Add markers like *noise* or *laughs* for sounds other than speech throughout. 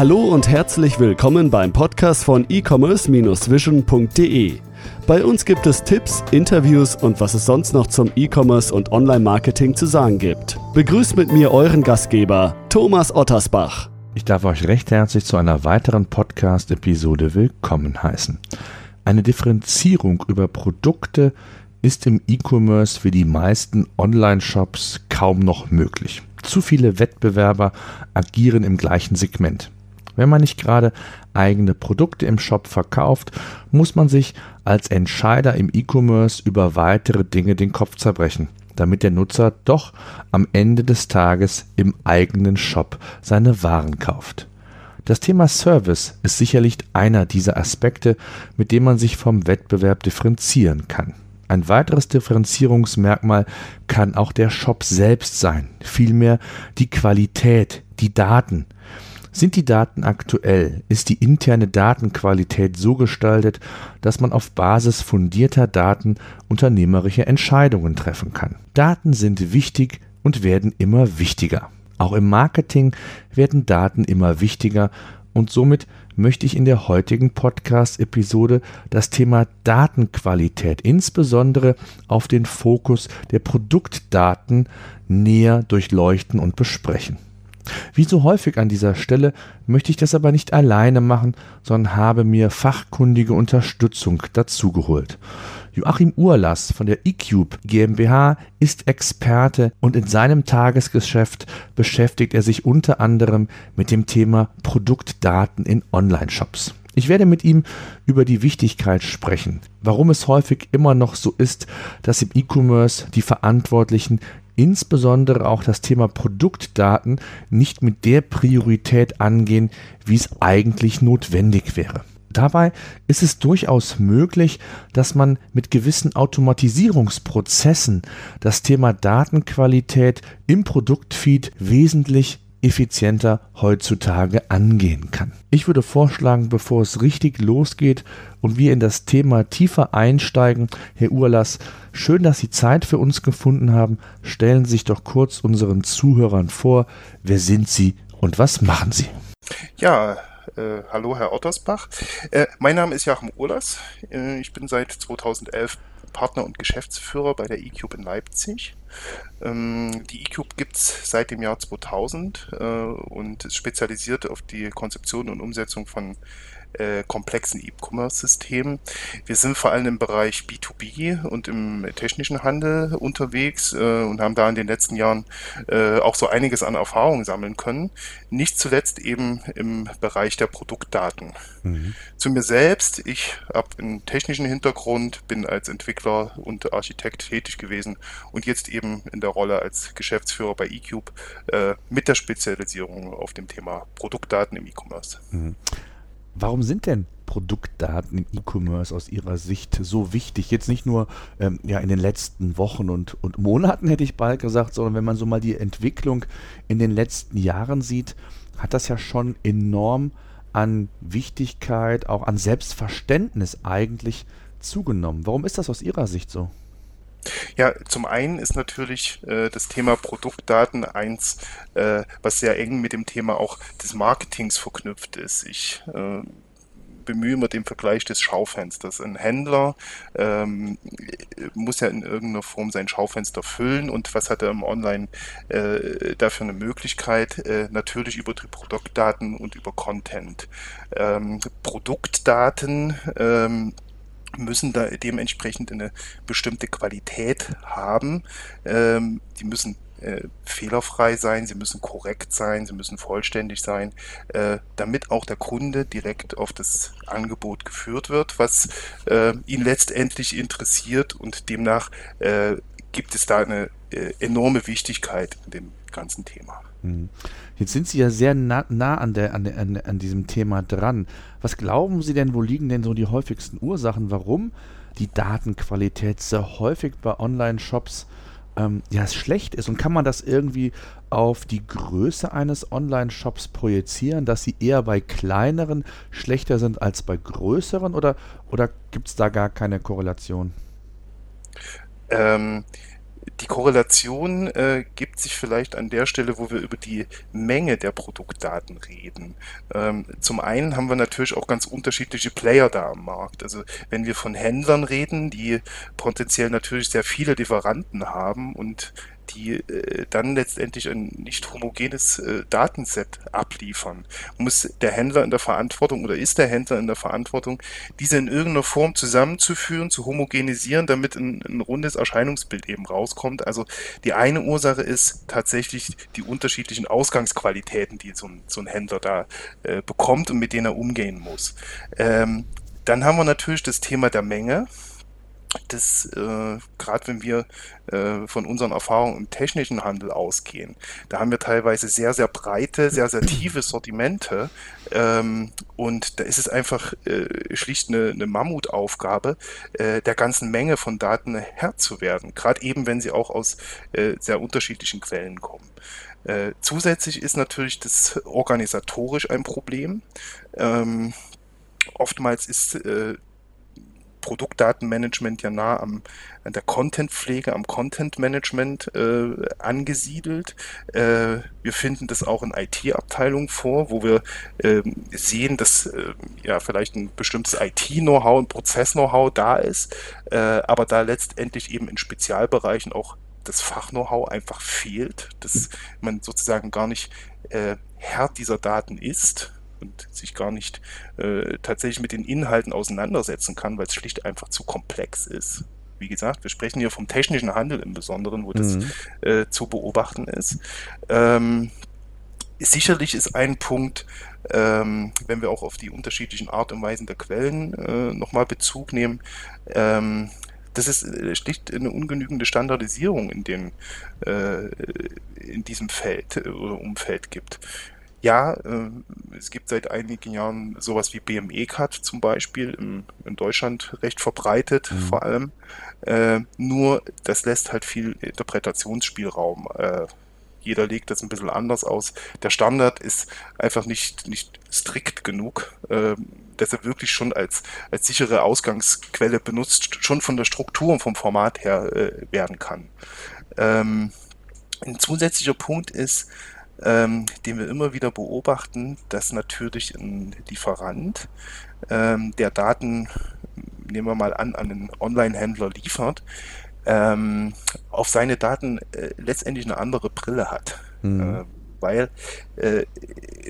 Hallo und herzlich willkommen beim Podcast von e-commerce-vision.de. Bei uns gibt es Tipps, Interviews und was es sonst noch zum E-Commerce und Online-Marketing zu sagen gibt. Begrüßt mit mir euren Gastgeber, Thomas Ottersbach. Ich darf euch recht herzlich zu einer weiteren Podcast-Episode willkommen heißen. Eine Differenzierung über Produkte ist im E-Commerce für die meisten Online-Shops kaum noch möglich. Zu viele Wettbewerber agieren im gleichen Segment. Wenn man nicht gerade eigene Produkte im Shop verkauft, muss man sich als Entscheider im E-Commerce über weitere Dinge den Kopf zerbrechen, damit der Nutzer doch am Ende des Tages im eigenen Shop seine Waren kauft. Das Thema Service ist sicherlich einer dieser Aspekte, mit dem man sich vom Wettbewerb differenzieren kann. Ein weiteres Differenzierungsmerkmal kann auch der Shop selbst sein, vielmehr die Qualität, die Daten. Sind die Daten aktuell? Ist die interne Datenqualität so gestaltet, dass man auf Basis fundierter Daten unternehmerische Entscheidungen treffen kann? Daten sind wichtig und werden immer wichtiger. Auch im Marketing werden Daten immer wichtiger und somit möchte ich in der heutigen Podcast-Episode das Thema Datenqualität, insbesondere auf den Fokus der Produktdaten, näher durchleuchten und besprechen. Wie so häufig an dieser Stelle möchte ich das aber nicht alleine machen, sondern habe mir fachkundige Unterstützung dazugeholt. Joachim Urlass von der eCube GmbH ist Experte und in seinem Tagesgeschäft beschäftigt er sich unter anderem mit dem Thema Produktdaten in Online-Shops. Ich werde mit ihm über die Wichtigkeit sprechen, warum es häufig immer noch so ist, dass im E-Commerce die Verantwortlichen insbesondere auch das Thema Produktdaten nicht mit der Priorität angehen, wie es eigentlich notwendig wäre. Dabei ist es durchaus möglich, dass man mit gewissen Automatisierungsprozessen das Thema Datenqualität im Produktfeed wesentlich effizienter heutzutage angehen kann. Ich würde vorschlagen, bevor es richtig losgeht und wir in das Thema tiefer einsteigen, Herr Urlass, schön, dass Sie Zeit für uns gefunden haben. Stellen Sie sich doch kurz unseren Zuhörern vor, wer sind Sie und was machen Sie? Ja, äh, hallo, Herr Ottersbach. Äh, mein Name ist Joachim Urlas. Äh, ich bin seit 2011 Partner und Geschäftsführer bei der eCube in Leipzig. Ähm, die eCube gibt es seit dem Jahr 2000 äh, und ist spezialisiert auf die Konzeption und Umsetzung von äh, komplexen E-Commerce-Systemen. Wir sind vor allem im Bereich B2B und im technischen Handel unterwegs äh, und haben da in den letzten Jahren äh, auch so einiges an Erfahrung sammeln können. Nicht zuletzt eben im Bereich der Produktdaten. Mhm. Zu mir selbst, ich habe einen technischen Hintergrund, bin als Entwickler und Architekt tätig gewesen und jetzt eben in der Rolle als Geschäftsführer bei eCube äh, mit der Spezialisierung auf dem Thema Produktdaten im E-Commerce. Mhm. Warum sind denn Produktdaten im E-Commerce aus Ihrer Sicht so wichtig? Jetzt nicht nur ähm, ja, in den letzten Wochen und, und Monaten, hätte ich bald gesagt, sondern wenn man so mal die Entwicklung in den letzten Jahren sieht, hat das ja schon enorm an Wichtigkeit, auch an Selbstverständnis eigentlich zugenommen. Warum ist das aus Ihrer Sicht so? Ja, zum einen ist natürlich äh, das Thema Produktdaten eins, äh, was sehr eng mit dem Thema auch des Marketings verknüpft ist. Ich äh, bemühe immer den Vergleich des Schaufensters. Ein Händler ähm, muss ja in irgendeiner Form sein Schaufenster füllen und was hat er im Online äh, dafür eine Möglichkeit? Äh, natürlich über die Produktdaten und über Content. Ähm, Produktdaten ähm, müssen da dementsprechend eine bestimmte Qualität haben. Ähm, die müssen äh, fehlerfrei sein, sie müssen korrekt sein, sie müssen vollständig sein, äh, damit auch der Kunde direkt auf das Angebot geführt wird, was äh, ihn letztendlich interessiert und demnach äh, gibt es da eine äh, enorme Wichtigkeit in dem ganzen Thema. Mhm. Jetzt sind Sie ja sehr nah, nah an, der, an, der, an, diesem Thema dran. Was glauben Sie denn, wo liegen denn so die häufigsten Ursachen, warum die Datenqualität sehr häufig bei Online-Shops ähm, ja, schlecht ist? Und kann man das irgendwie auf die Größe eines Online-Shops projizieren, dass sie eher bei kleineren schlechter sind als bei größeren? Oder, oder gibt es da gar keine Korrelation? Ähm, die Korrelation äh, gibt sich vielleicht an der Stelle, wo wir über die Menge der Produktdaten reden. Ähm, zum einen haben wir natürlich auch ganz unterschiedliche Player da am Markt. Also wenn wir von Händlern reden, die potenziell natürlich sehr viele Lieferanten haben und die äh, dann letztendlich ein nicht homogenes äh, Datenset abliefern, muss der Händler in der Verantwortung oder ist der Händler in der Verantwortung, diese in irgendeiner Form zusammenzuführen, zu homogenisieren, damit ein, ein rundes Erscheinungsbild eben rauskommt. Also die eine Ursache ist tatsächlich die unterschiedlichen Ausgangsqualitäten, die so ein, so ein Händler da äh, bekommt und mit denen er umgehen muss. Ähm, dann haben wir natürlich das Thema der Menge das, äh, gerade wenn wir äh, von unseren Erfahrungen im technischen Handel ausgehen, da haben wir teilweise sehr, sehr breite, sehr, sehr tiefe Sortimente ähm, und da ist es einfach äh, schlicht eine, eine Mammutaufgabe, äh, der ganzen Menge von Daten Herr zu werden, gerade eben, wenn sie auch aus äh, sehr unterschiedlichen Quellen kommen. Äh, zusätzlich ist natürlich das organisatorisch ein Problem. Ähm, oftmals ist äh, Produktdatenmanagement ja nah am, an der Contentpflege, am Content-Management äh, angesiedelt. Äh, wir finden das auch in IT-Abteilungen vor, wo wir äh, sehen, dass äh, ja vielleicht ein bestimmtes IT-Know-how, ein Prozess-Know-how da ist, äh, aber da letztendlich eben in Spezialbereichen auch das Fach-Know-how einfach fehlt, dass man sozusagen gar nicht äh, Herr dieser Daten ist und sich gar nicht äh, tatsächlich mit den Inhalten auseinandersetzen kann, weil es schlicht einfach zu komplex ist. Wie gesagt, wir sprechen hier vom technischen Handel im Besonderen, wo das mhm. äh, zu beobachten ist. Ähm, sicherlich ist ein Punkt, ähm, wenn wir auch auf die unterschiedlichen Art und Weisen der Quellen äh, nochmal Bezug nehmen, ähm, dass es äh, schlicht eine ungenügende Standardisierung in dem äh, in diesem Feld äh, oder Umfeld gibt. Ja, äh, es gibt seit einigen Jahren sowas wie BME-Cut zum Beispiel, im, in Deutschland recht verbreitet mhm. vor allem. Äh, nur das lässt halt viel Interpretationsspielraum. Äh, jeder legt das ein bisschen anders aus. Der Standard ist einfach nicht, nicht strikt genug, äh, dass er wirklich schon als, als sichere Ausgangsquelle benutzt, schon von der Struktur und vom Format her äh, werden kann. Ähm, ein zusätzlicher Punkt ist, ähm, den wir immer wieder beobachten, dass natürlich ein Lieferant, ähm, der Daten, nehmen wir mal an, an einen Online-Händler liefert, ähm, auf seine Daten äh, letztendlich eine andere Brille hat. Mhm. Äh, weil äh,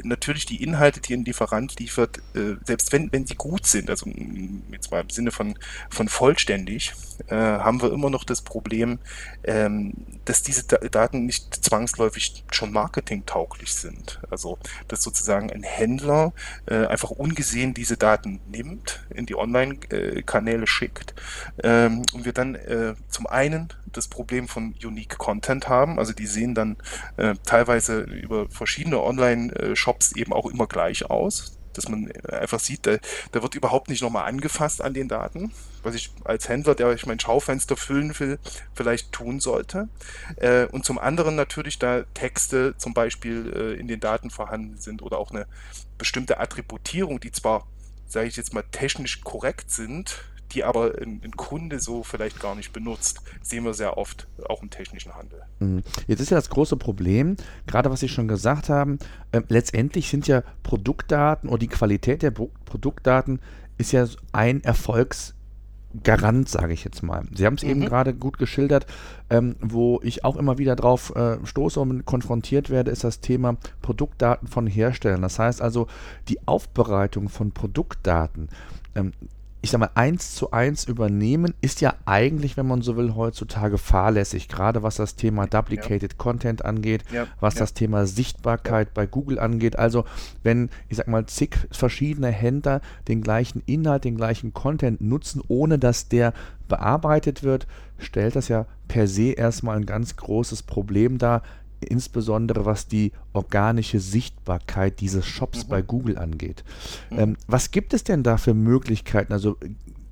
natürlich die Inhalte, die ein Lieferant liefert, äh, selbst wenn, wenn sie gut sind, also jetzt mal im Sinne von, von vollständig, äh, haben wir immer noch das Problem, ähm, dass diese da Daten nicht zwangsläufig schon marketingtauglich sind. Also, dass sozusagen ein Händler äh, einfach ungesehen diese Daten nimmt, in die Online-Kanäle schickt ähm, und wir dann äh, zum einen das Problem von Unique Content haben, also die sehen dann äh, teilweise über verschiedene Online-Shops eben auch immer gleich aus dass man einfach sieht, da, da wird überhaupt nicht nochmal angefasst an den Daten, was ich als Händler, der ich mein Schaufenster füllen will, vielleicht tun sollte. Äh, und zum anderen natürlich, da Texte zum Beispiel äh, in den Daten vorhanden sind oder auch eine bestimmte Attributierung, die zwar, sage ich jetzt mal, technisch korrekt sind, die aber ein, ein, Kunde so vielleicht gar nicht benutzt. Sehen wir sehr oft auch im technischen Handel. Mhm. Jetzt ist ja das große Problem, gerade was Sie schon gesagt haben, äh, letztendlich sind ja Produktdaten oder die Qualität der Pro Produktdaten ist ja ein Erfolgsgarant, sage ich jetzt mal. Sie haben es mhm. eben gerade gut geschildert, ähm, wo ich auch immer wieder drauf äh, stoße und konfrontiert werde, ist das Thema Produktdaten von Herstellern. Das heißt also, die Aufbereitung von Produktdaten ähm, ich sag mal, eins zu eins übernehmen, ist ja eigentlich, wenn man so will, heutzutage fahrlässig, gerade was das Thema Duplicated ja. Content angeht, ja. was ja. das Thema Sichtbarkeit bei Google angeht. Also, wenn, ich sag mal, zig verschiedene Händler den gleichen Inhalt, den gleichen Content nutzen, ohne dass der bearbeitet wird, stellt das ja per se erstmal ein ganz großes Problem dar, insbesondere was die organische Sichtbarkeit dieses Shops mhm. bei Google angeht. Mhm. Ähm, was gibt es denn da für Möglichkeiten? Also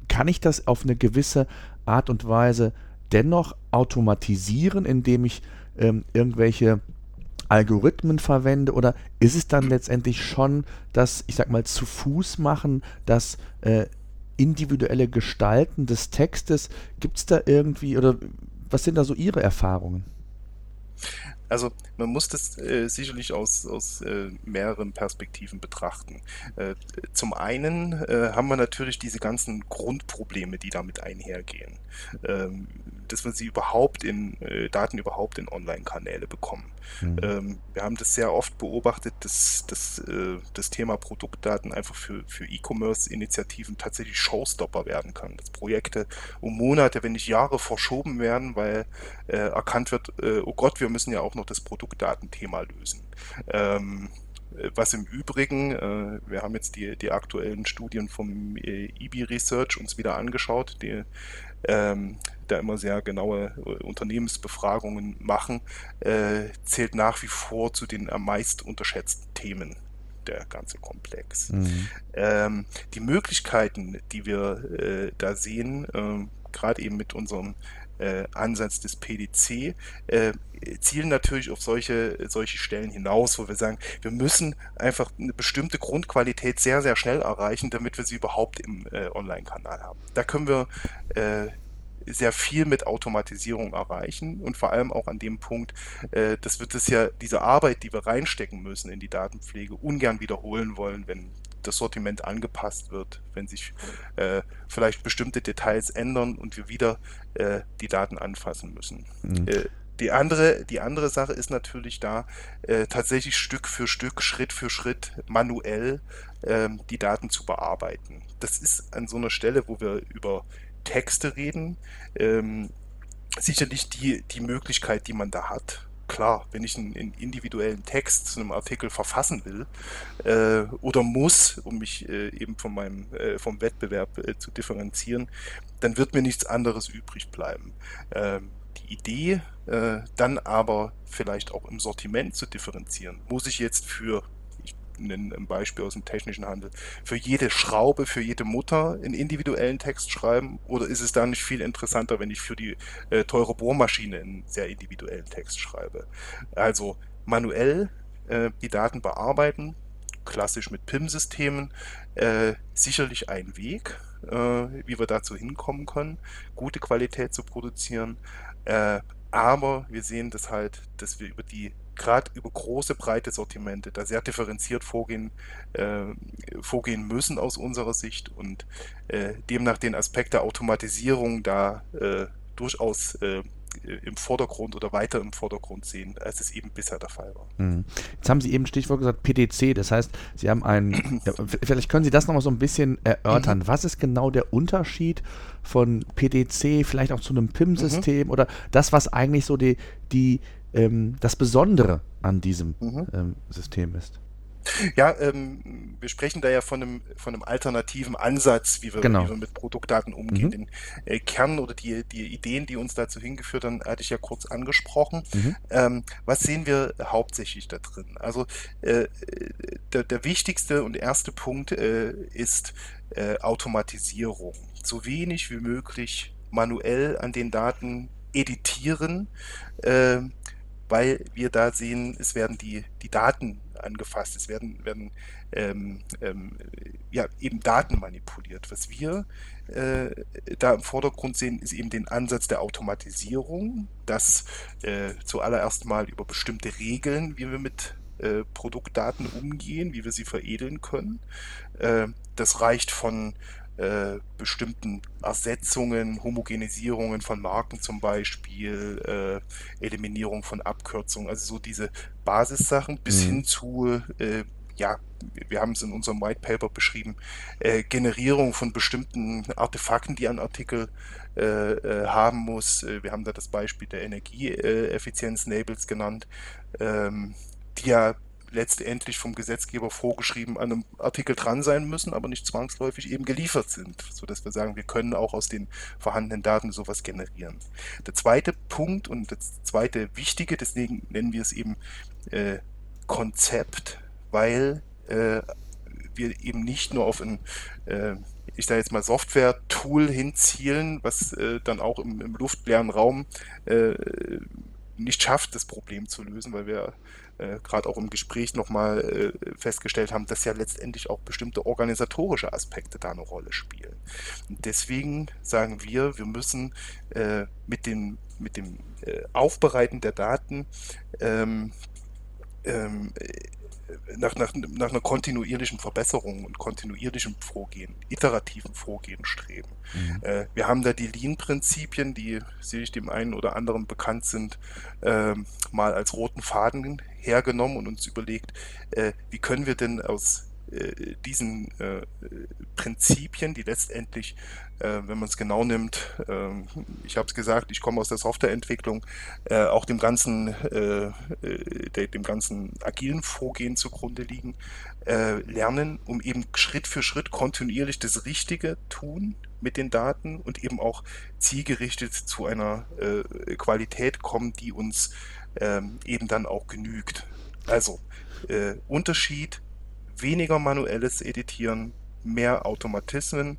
kann ich das auf eine gewisse Art und Weise dennoch automatisieren, indem ich ähm, irgendwelche Algorithmen verwende oder ist es dann letztendlich schon das, ich sag mal, zu Fuß machen, das äh, individuelle Gestalten des Textes? Gibt es da irgendwie oder was sind da so Ihre Erfahrungen? Also man muss das äh, sicherlich aus, aus äh, mehreren Perspektiven betrachten. Äh, zum einen äh, haben wir natürlich diese ganzen Grundprobleme, die damit einhergehen. Ähm, dass wir sie überhaupt in äh, Daten überhaupt in Online-Kanäle bekommen. Mhm. Ähm, wir haben das sehr oft beobachtet, dass, dass äh, das Thema Produktdaten einfach für, für E-Commerce-Initiativen tatsächlich Showstopper werden kann. Dass Projekte um Monate, wenn nicht Jahre verschoben werden, weil erkannt wird, oh Gott, wir müssen ja auch noch das Produktdatenthema lösen. Ähm, was im Übrigen, äh, wir haben jetzt die, die aktuellen Studien vom äh, EB Research uns wieder angeschaut, die ähm, da immer sehr genaue äh, Unternehmensbefragungen machen, äh, zählt nach wie vor zu den am meist unterschätzten Themen der ganze Komplex. Mhm. Ähm, die Möglichkeiten, die wir äh, da sehen, äh, gerade eben mit unserem äh, Ansatz des PDC äh, zielen natürlich auf solche, solche Stellen hinaus, wo wir sagen, wir müssen einfach eine bestimmte Grundqualität sehr, sehr schnell erreichen, damit wir sie überhaupt im äh, Online-Kanal haben. Da können wir äh, sehr viel mit Automatisierung erreichen und vor allem auch an dem Punkt, äh, dass wir das ja, diese Arbeit, die wir reinstecken müssen in die Datenpflege, ungern wiederholen wollen, wenn das Sortiment angepasst wird, wenn sich äh, vielleicht bestimmte Details ändern und wir wieder äh, die Daten anfassen müssen. Mhm. Äh, die andere, die andere Sache ist natürlich da, äh, tatsächlich Stück für Stück, Schritt für Schritt manuell ähm, die Daten zu bearbeiten. Das ist an so einer Stelle, wo wir über Texte reden, ähm, sicherlich die, die Möglichkeit, die man da hat klar, wenn ich einen, einen, individuellen Text zu einem Artikel verfassen will äh, oder muss, um mich äh, eben von meinem, äh, vom Wettbewerb äh, zu differenzieren, dann wird mir nichts anderes übrig bleiben. Ähm, die Idee, äh, dann aber vielleicht auch im Sortiment zu differenzieren. Muss ich jetzt für ein Beispiel aus dem technischen Handel, für jede Schraube, für jede Mutter einen individuellen Text schreiben? Oder ist es da nicht viel interessanter, wenn ich für die äh, teure Bohrmaschine einen sehr individuellen Text schreibe? Also manuell äh, die Daten bearbeiten, klassisch mit PIM-Systemen, äh, sicherlich ein Weg, äh, wie wir dazu hinkommen können, gute Qualität zu produzieren. Aber wir sehen das halt, dass wir über die gerade über große, breite Sortimente da sehr differenziert vorgehen, äh, vorgehen müssen aus unserer Sicht und äh, demnach den Aspekt der Automatisierung da äh, durchaus äh, im Vordergrund oder weiter im Vordergrund sehen, als es eben bisher der Fall war. Mhm. Jetzt haben Sie eben Stichwort gesagt PDC, das heißt, Sie haben ein, *clears throat* ja, vielleicht können Sie das nochmal so ein bisschen erörtern. Mhm. Was ist genau der Unterschied von PDC, vielleicht auch zu einem PIM-System mhm. oder das, was eigentlich so die, die ähm, das Besondere an diesem mhm. ähm, System ist. Ja, ähm, wir sprechen da ja von einem, von einem alternativen Ansatz, wie wir, genau. wie wir mit Produktdaten umgehen. Mhm. Den äh, Kern oder die, die Ideen, die uns dazu hingeführt haben, hatte ich ja kurz angesprochen. Mhm. Ähm, was sehen wir hauptsächlich da drin? Also äh, der, der wichtigste und erste Punkt äh, ist äh, Automatisierung. So wenig wie möglich manuell an den Daten editieren. Äh, weil wir da sehen, es werden die, die Daten angefasst, es werden, werden ähm, ähm, ja, eben Daten manipuliert. Was wir äh, da im Vordergrund sehen, ist eben den Ansatz der Automatisierung, dass äh, zuallererst mal über bestimmte Regeln, wie wir mit äh, Produktdaten umgehen, wie wir sie veredeln können. Äh, das reicht von äh, bestimmten Ersetzungen, Homogenisierungen von Marken zum Beispiel, äh, Eliminierung von Abkürzungen, also so diese Basissachen bis mhm. hin zu, äh, ja, wir haben es in unserem White Paper beschrieben, äh, Generierung von bestimmten Artefakten, die ein Artikel äh, äh, haben muss. wir haben da das Beispiel der Energieeffizienz-Labels genannt, ähm, die ja letztendlich vom Gesetzgeber vorgeschrieben an einem Artikel dran sein müssen, aber nicht zwangsläufig eben geliefert sind, sodass wir sagen, wir können auch aus den vorhandenen Daten sowas generieren. Der zweite Punkt und das zweite Wichtige, deswegen nennen wir es eben äh, Konzept, weil äh, wir eben nicht nur auf ein äh, ich da jetzt mal Software-Tool hinzielen, was äh, dann auch im, im luftleeren Raum äh, nicht schafft, das Problem zu lösen, weil wir äh, gerade auch im Gespräch nochmal äh, festgestellt haben, dass ja letztendlich auch bestimmte organisatorische Aspekte da eine Rolle spielen. Und deswegen sagen wir, wir müssen äh, mit dem, mit dem äh, Aufbereiten der Daten ähm, ähm, nach, nach, nach einer kontinuierlichen Verbesserung und kontinuierlichem Vorgehen, iterativen Vorgehen streben. Mhm. Äh, wir haben da die Lean-Prinzipien, die sicherlich dem einen oder anderen bekannt sind, äh, mal als roten Faden hergenommen und uns überlegt, äh, wie können wir denn aus äh, diesen äh, Prinzipien, die letztendlich, äh, wenn man es genau nimmt, äh, ich habe es gesagt, ich komme aus der Softwareentwicklung, äh, auch dem ganzen, äh, de, dem ganzen agilen Vorgehen zugrunde liegen, lernen, um eben Schritt für Schritt kontinuierlich das Richtige tun mit den Daten und eben auch zielgerichtet zu einer Qualität kommen, die uns ähm, eben dann auch genügt. Also Unterschied weniger manuelles Editieren, mehr Automatismen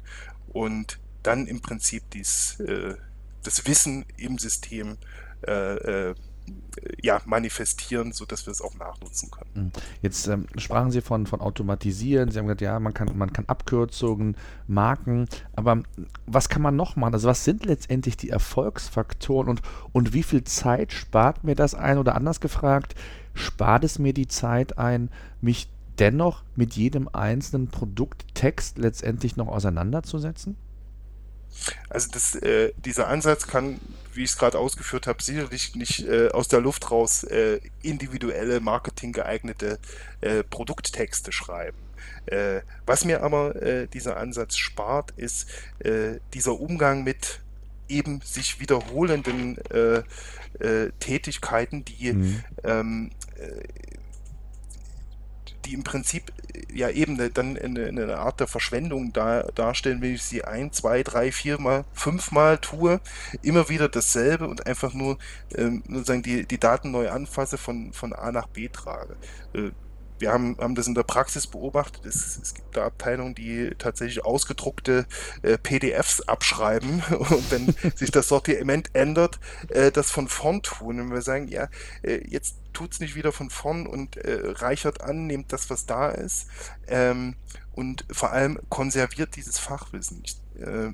und dann im Prinzip dies, äh, das Wissen im System äh, äh, ja, manifestieren, sodass wir es auch nachnutzen können. Hm. Jetzt ähm, sprachen Sie von, von Automatisieren, Sie haben gesagt, ja, man kann, man kann Abkürzungen, Marken, aber was kann man noch machen? Also was sind letztendlich die Erfolgsfaktoren und, und wie viel Zeit spart mir das ein? Oder anders gefragt, spart es mir die Zeit ein, mich dennoch mit jedem einzelnen Produkttext letztendlich noch auseinanderzusetzen? Also das, äh, dieser Ansatz kann, wie ich es gerade ausgeführt habe, sicherlich nicht äh, aus der Luft raus äh, individuelle marketinggeeignete äh, Produkttexte schreiben. Äh, was mir aber äh, dieser Ansatz spart, ist dieser Umgang mit eben sich wiederholenden Tätigkeiten, die mhm. ähm, die im Prinzip äh, ja eben dann eine, eine Art der Verschwendung da, darstellen, wenn ich sie ein, zwei, drei, viermal, fünfmal tue, immer wieder dasselbe und einfach nur ähm, sozusagen die, die Daten neu anfasse, von, von A nach B trage. Äh, wir haben, haben das in der Praxis beobachtet. Es, es gibt da Abteilungen, die tatsächlich ausgedruckte äh, PDFs abschreiben *laughs* und wenn sich das Sortiment ändert, äh, das von vorn tun. Und wir sagen, ja, äh, jetzt tut's nicht wieder von vorn und äh, reichert an, nehmt das, was da ist ähm, und vor allem konserviert dieses Fachwissen. Ich, äh,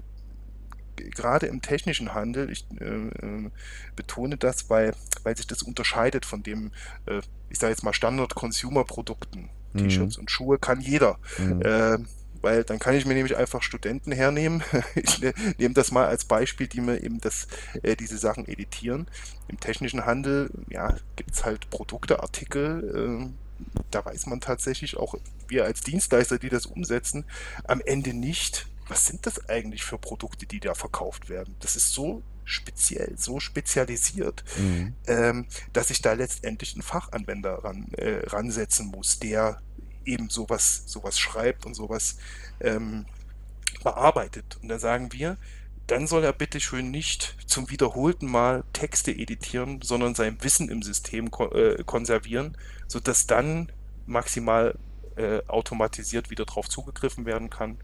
gerade im technischen Handel, ich äh, äh, betone das, weil, weil sich das unterscheidet von dem, äh, ich sage jetzt mal Standard-Consumer-Produkten. Mhm. T-Shirts und Schuhe kann jeder. Mhm. Äh, weil dann kann ich mir nämlich einfach Studenten hernehmen. *laughs* ich ne, nehme das mal als Beispiel, die mir eben das, äh, diese Sachen editieren. Im technischen Handel ja, gibt es halt Produkte, Artikel, äh, da weiß man tatsächlich auch, wir als Dienstleister, die das umsetzen, am Ende nicht, was sind das eigentlich für Produkte, die da verkauft werden? Das ist so speziell, so spezialisiert, mhm. ähm, dass ich da letztendlich einen Fachanwender ran, äh, ransetzen muss, der eben sowas, sowas schreibt und sowas ähm, bearbeitet. Und da sagen wir, dann soll er bitte schön nicht zum wiederholten Mal Texte editieren, sondern sein Wissen im System ko äh, konservieren, sodass dann maximal äh, automatisiert wieder drauf zugegriffen werden kann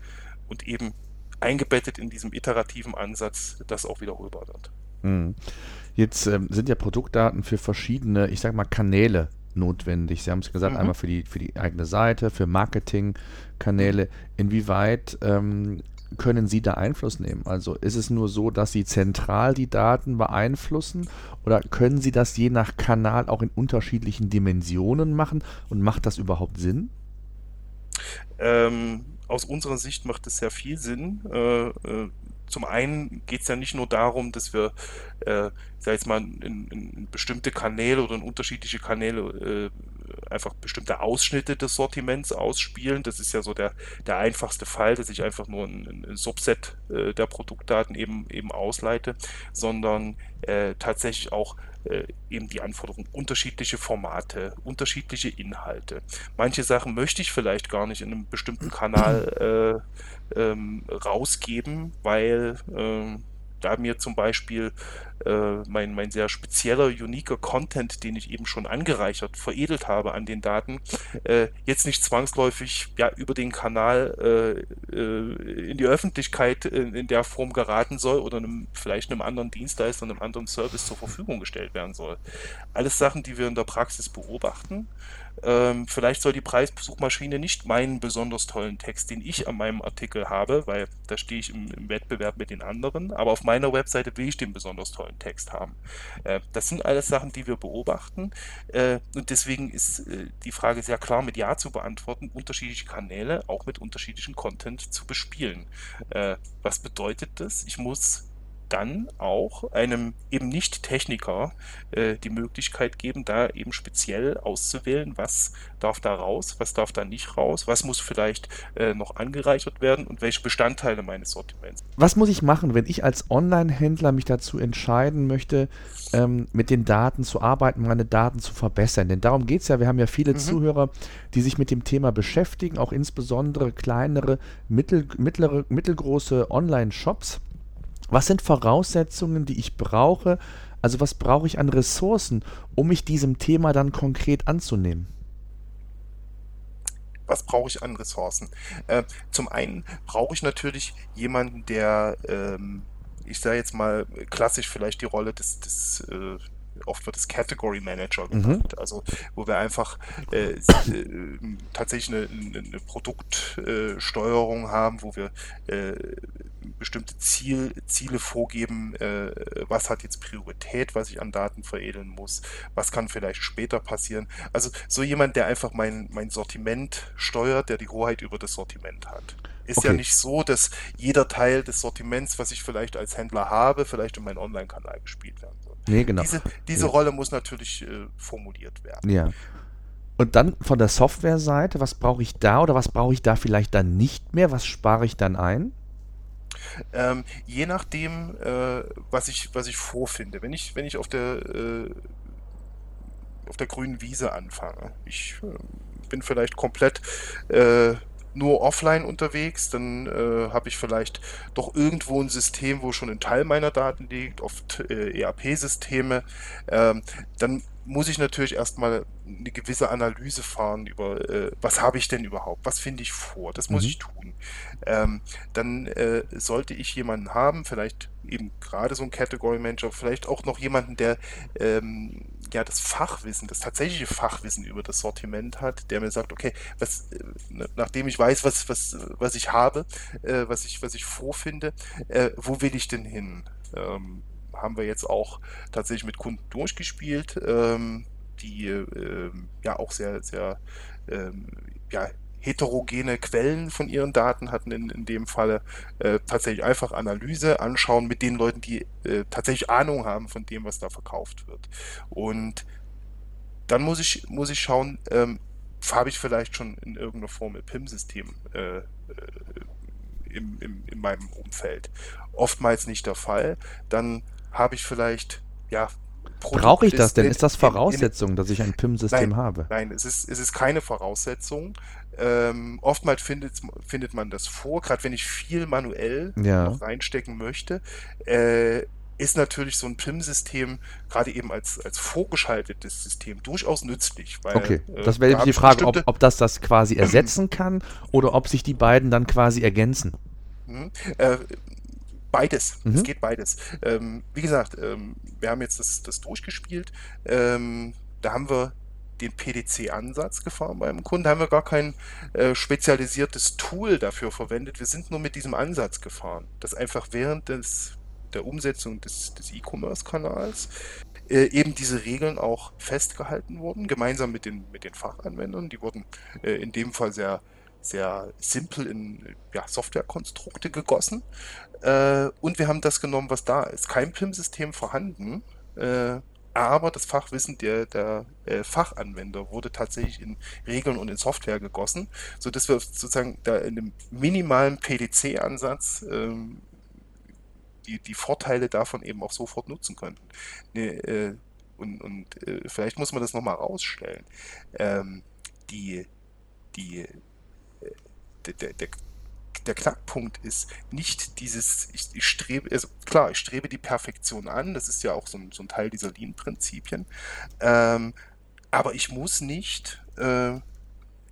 und eben eingebettet in diesem iterativen Ansatz das auch wiederholbar wird. Hm. Jetzt ähm, sind ja Produktdaten für verschiedene, ich sage mal, Kanäle notwendig. Sie haben es gesagt, mhm. einmal für die, für die eigene Seite, für Marketingkanäle. Inwieweit ähm, können Sie da Einfluss nehmen? Also ist es nur so, dass Sie zentral die Daten beeinflussen oder können Sie das je nach Kanal auch in unterschiedlichen Dimensionen machen und macht das überhaupt Sinn? Ähm, aus unserer Sicht macht es sehr viel Sinn. Äh, äh, zum einen geht es ja nicht nur darum, dass wir, äh, sag jetzt mal, in, in bestimmte Kanäle oder in unterschiedliche Kanäle äh, einfach bestimmte Ausschnitte des Sortiments ausspielen. Das ist ja so der, der einfachste Fall, dass ich einfach nur ein, ein Subset äh, der Produktdaten eben, eben ausleite, sondern äh, tatsächlich auch äh, eben die Anforderungen, unterschiedliche Formate, unterschiedliche Inhalte. Manche Sachen möchte ich vielleicht gar nicht in einem bestimmten Kanal äh, ähm, rausgeben, weil äh, da mir zum Beispiel äh, mein, mein sehr spezieller, uniker Content, den ich eben schon angereichert, veredelt habe an den Daten, äh, jetzt nicht zwangsläufig ja, über den Kanal äh, äh, in die Öffentlichkeit in, in, der Form geraten soll oder einem, vielleicht einem anderen Dienstleister, einem anderen Service zur Verfügung gestellt werden soll. Alles Sachen, die wir in der Praxis beobachten ähm, vielleicht soll die Preissuchmaschine nicht meinen besonders tollen Text, den ich an meinem Artikel habe, weil da stehe ich im, im Wettbewerb mit den anderen, aber auf meiner Webseite will ich den besonders tollen Text haben. Äh, das sind alles Sachen, die wir beobachten äh, und deswegen ist äh, die Frage sehr klar mit Ja zu beantworten, unterschiedliche Kanäle auch mit unterschiedlichen Content zu bespielen. Was bedeutet das? Ich muss dann auch einem eben Nicht-Techniker äh, die Möglichkeit geben, da eben speziell auszuwählen, was darf da raus, was darf da nicht raus, was muss vielleicht äh, noch angereichert werden und welche Bestandteile meines Sortiments. Was muss ich machen, wenn ich als Online-Händler mich dazu entscheiden möchte, ähm, mit den Daten zu arbeiten, meine Daten zu verbessern? Denn darum geht es ja. Wir haben ja viele mhm. Zuhörer, die sich mit dem Thema beschäftigen, auch insbesondere kleinere, mittel, mittlere, mittelgroße Online-Shops was sind Voraussetzungen, die ich brauche? Also was brauche ich an Ressourcen, um mich diesem Thema dann konkret anzunehmen? was brauche ich an Ressourcen? Äh, zum einen brauche ich natürlich jemanden, der, ähm, ich sage jetzt mal klassisch vielleicht die Rolle des, des äh, oft wird es Category Manager mhm. genannt, mhm. also wo wir einfach äh, äh, tatsächlich eine, eine Produktsteuerung haben, wo wir äh, bestimmte Ziel, Ziele vorgeben, äh, was hat jetzt Priorität, was ich an Daten veredeln muss, was kann vielleicht später passieren. Also so jemand, der einfach mein, mein Sortiment steuert, der die Hoheit über das Sortiment hat. Ist okay. ja nicht so, dass jeder Teil des Sortiments, was ich vielleicht als Händler habe, vielleicht in meinen Online-Kanal gespielt werden. Nee, genau. Diese, diese ja. Rolle muss natürlich äh, formuliert werden. Ja. Und dann von der Softwareseite, was brauche ich da oder was brauche ich da vielleicht dann nicht mehr? Was spare ich dann ein? Ähm, je nachdem, äh, was ich, was ich vorfinde. Wenn ich, wenn ich auf der äh, auf der grünen Wiese anfange, ich äh, bin vielleicht komplett äh, nur offline unterwegs, dann äh, habe ich vielleicht doch irgendwo ein System, wo schon ein Teil meiner Daten liegt, oft äh, ERP-Systeme. Ähm, dann muss ich natürlich erstmal eine gewisse Analyse fahren über, äh, was habe ich denn überhaupt, was finde ich vor, das muss mhm. ich tun. Ähm, dann äh, sollte ich jemanden haben, vielleicht eben gerade so ein Category Manager, vielleicht auch noch jemanden, der ähm, ja das Fachwissen, das tatsächliche Fachwissen über das Sortiment hat, der mir sagt, okay, was, äh, nachdem ich weiß, was, was, was ich habe, äh, was ich, was ich vorfinde, äh, wo will ich denn hin? Ähm, haben wir jetzt auch tatsächlich mit Kunden durchgespielt, ähm, die ähm, ja auch sehr, sehr ähm, ja, heterogene Quellen von ihren Daten hatten in, in dem Falle äh, tatsächlich einfach Analyse anschauen mit den Leuten, die äh, tatsächlich Ahnung haben von dem, was da verkauft wird. Und dann muss ich, muss ich schauen, ähm, habe ich vielleicht schon in irgendeiner Form ein PIM-System äh, äh, im, im, in meinem Umfeld. Oftmals nicht der Fall. Dann habe ich vielleicht, ja, Brauche ich das denn? Ist das Voraussetzung, dass ich ein PIM-System habe? Nein, es ist, es ist keine Voraussetzung. Ähm, oftmals findet, findet man das vor, gerade wenn ich viel manuell ja. noch reinstecken möchte. Äh, ist natürlich so ein PIM-System gerade eben als, als vorgeschaltetes System durchaus nützlich. Weil, okay, äh, das wäre da die Frage, ob, ob das das quasi ersetzen kann oder ob sich die beiden dann quasi ergänzen. Mhm. Äh, Beides. Mhm. Es geht beides. Ähm, wie gesagt, ähm, wir haben jetzt das, das durchgespielt. Ähm, da haben wir den PDC-Ansatz gefahren beim Kunden. Da haben wir gar kein äh, spezialisiertes Tool dafür verwendet. Wir sind nur mit diesem Ansatz gefahren, dass einfach während des, der Umsetzung des, des E-Commerce-Kanals äh, eben diese Regeln auch festgehalten wurden, gemeinsam mit den, mit den Fachanwendern. Die wurden äh, in dem Fall sehr sehr simpel in ja, Softwarekonstrukte gegossen. Äh, und wir haben das genommen, was da ist. Kein PIM-System vorhanden, äh, aber das Fachwissen der, der äh, Fachanwender wurde tatsächlich in Regeln und in Software gegossen, sodass wir sozusagen da in einem minimalen PDC-Ansatz ähm, die, die Vorteile davon eben auch sofort nutzen könnten. Ne, äh, und und äh, vielleicht muss man das nochmal rausstellen. Ähm, die, die der, der, der Knackpunkt ist nicht dieses, ich, ich, strebe, also klar, ich strebe die Perfektion an, das ist ja auch so ein, so ein Teil dieser Lean-Prinzipien, ähm, aber ich muss nicht äh,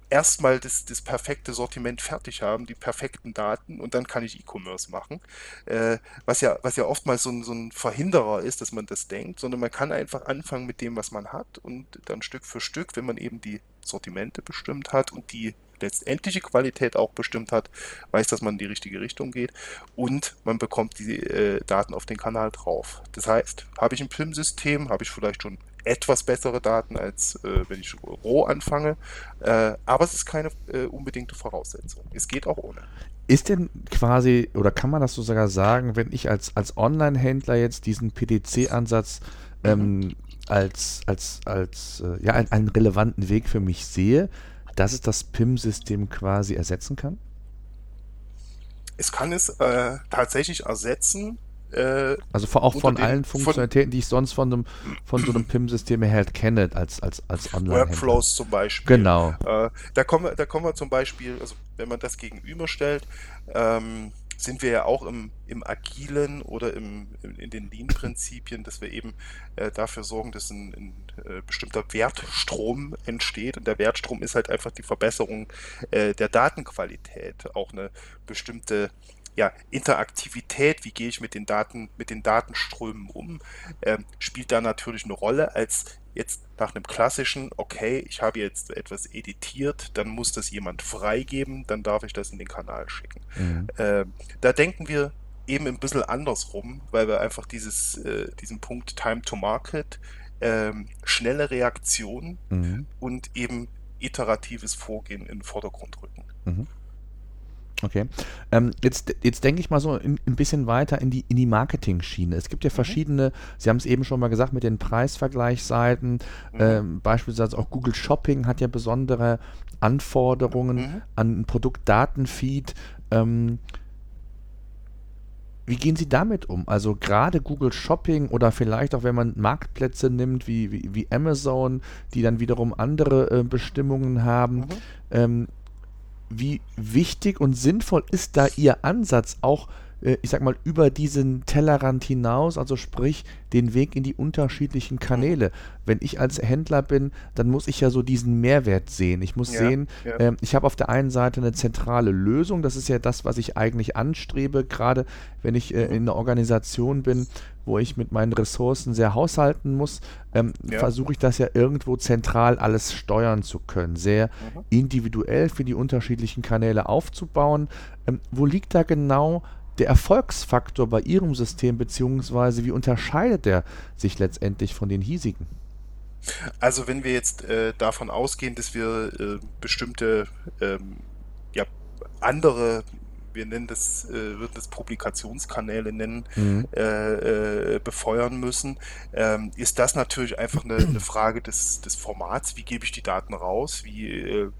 erstmal das, das perfekte Sortiment fertig haben, die perfekten Daten und dann kann ich E-Commerce machen. Äh, was, ja, was ja oftmals so ein, so ein Verhinderer ist, dass man das denkt, sondern man kann einfach anfangen mit dem, was man hat und dann Stück für Stück, wenn man eben die Sortimente bestimmt hat und die letztendliche Qualität auch bestimmt hat, weiß, dass man in die richtige Richtung geht und man bekommt die äh, Daten auf den Kanal drauf. Das heißt, habe ich ein PIM-System, habe ich vielleicht schon etwas bessere Daten, als äh, wenn ich roh anfange, äh, aber es ist keine äh, unbedingte Voraussetzung. Es geht auch ohne. Ist denn quasi, oder kann man das so sogar sagen, wenn ich als, als Online-Händler jetzt diesen PDC-Ansatz ähm, mhm. als, als, als äh, ja, einen, einen relevanten Weg für mich sehe, dass es das PIM-System quasi ersetzen kann? Es kann es äh, tatsächlich ersetzen. Äh, also auch von allen Funktionalitäten, von, die ich sonst von, einem, von so einem PIM-System her halt kenne, als, als, als online -Händler. Workflows zum Beispiel. Genau. Äh, da, kommen wir, da kommen wir zum Beispiel, also wenn man das gegenüberstellt, ähm, sind wir ja auch im, im Agilen oder im, in den Lean-Prinzipien, dass wir eben äh, dafür sorgen, dass ein, ein äh, bestimmter Wertstrom entsteht. Und der Wertstrom ist halt einfach die Verbesserung äh, der Datenqualität, auch eine bestimmte ja, Interaktivität, wie gehe ich mit den Daten, mit den Datenströmen um, ähm, spielt da natürlich eine Rolle. Als jetzt nach einem klassischen, okay, ich habe jetzt etwas editiert, dann muss das jemand freigeben, dann darf ich das in den Kanal schicken. Mhm. Äh, da denken wir eben ein bisschen andersrum, weil wir einfach dieses, äh, diesen Punkt Time to Market, äh, schnelle Reaktion mhm. und eben iteratives Vorgehen in den Vordergrund rücken. Mhm. Okay. Ähm, jetzt jetzt denke ich mal so ein, ein bisschen weiter in die, in die Marketing-Schiene. Es gibt ja mhm. verschiedene, Sie haben es eben schon mal gesagt, mit den Preisvergleichsseiten. Mhm. Ähm, beispielsweise auch Google Shopping hat ja besondere Anforderungen mhm. an ein Produktdatenfeed. Ähm, wie gehen Sie damit um? Also gerade Google Shopping oder vielleicht auch, wenn man Marktplätze nimmt wie, wie, wie Amazon, die dann wiederum andere äh, Bestimmungen haben. Mhm. Ähm, wie wichtig und sinnvoll ist da Ihr Ansatz auch, ich sag mal, über diesen Tellerrand hinaus, also sprich den Weg in die unterschiedlichen Kanäle. Wenn ich als Händler bin, dann muss ich ja so diesen Mehrwert sehen. Ich muss ja, sehen, ja. Äh, ich habe auf der einen Seite eine zentrale Lösung, das ist ja das, was ich eigentlich anstrebe, gerade wenn ich äh, in einer Organisation bin, wo ich mit meinen Ressourcen sehr haushalten muss, ähm, ja. versuche ich das ja irgendwo zentral alles steuern zu können, sehr mhm. individuell für die unterschiedlichen Kanäle aufzubauen. Ähm, wo liegt da genau der Erfolgsfaktor bei Ihrem System, beziehungsweise wie unterscheidet der sich letztendlich von den hiesigen? Also wenn wir jetzt äh, davon ausgehen, dass wir äh, bestimmte ähm, ja, andere wir nennen das, äh, würden das Publikationskanäle nennen, mhm. äh, äh, befeuern müssen, ähm, ist das natürlich einfach eine, eine, Frage des, des Formats. Wie gebe ich die Daten raus? Wie äh,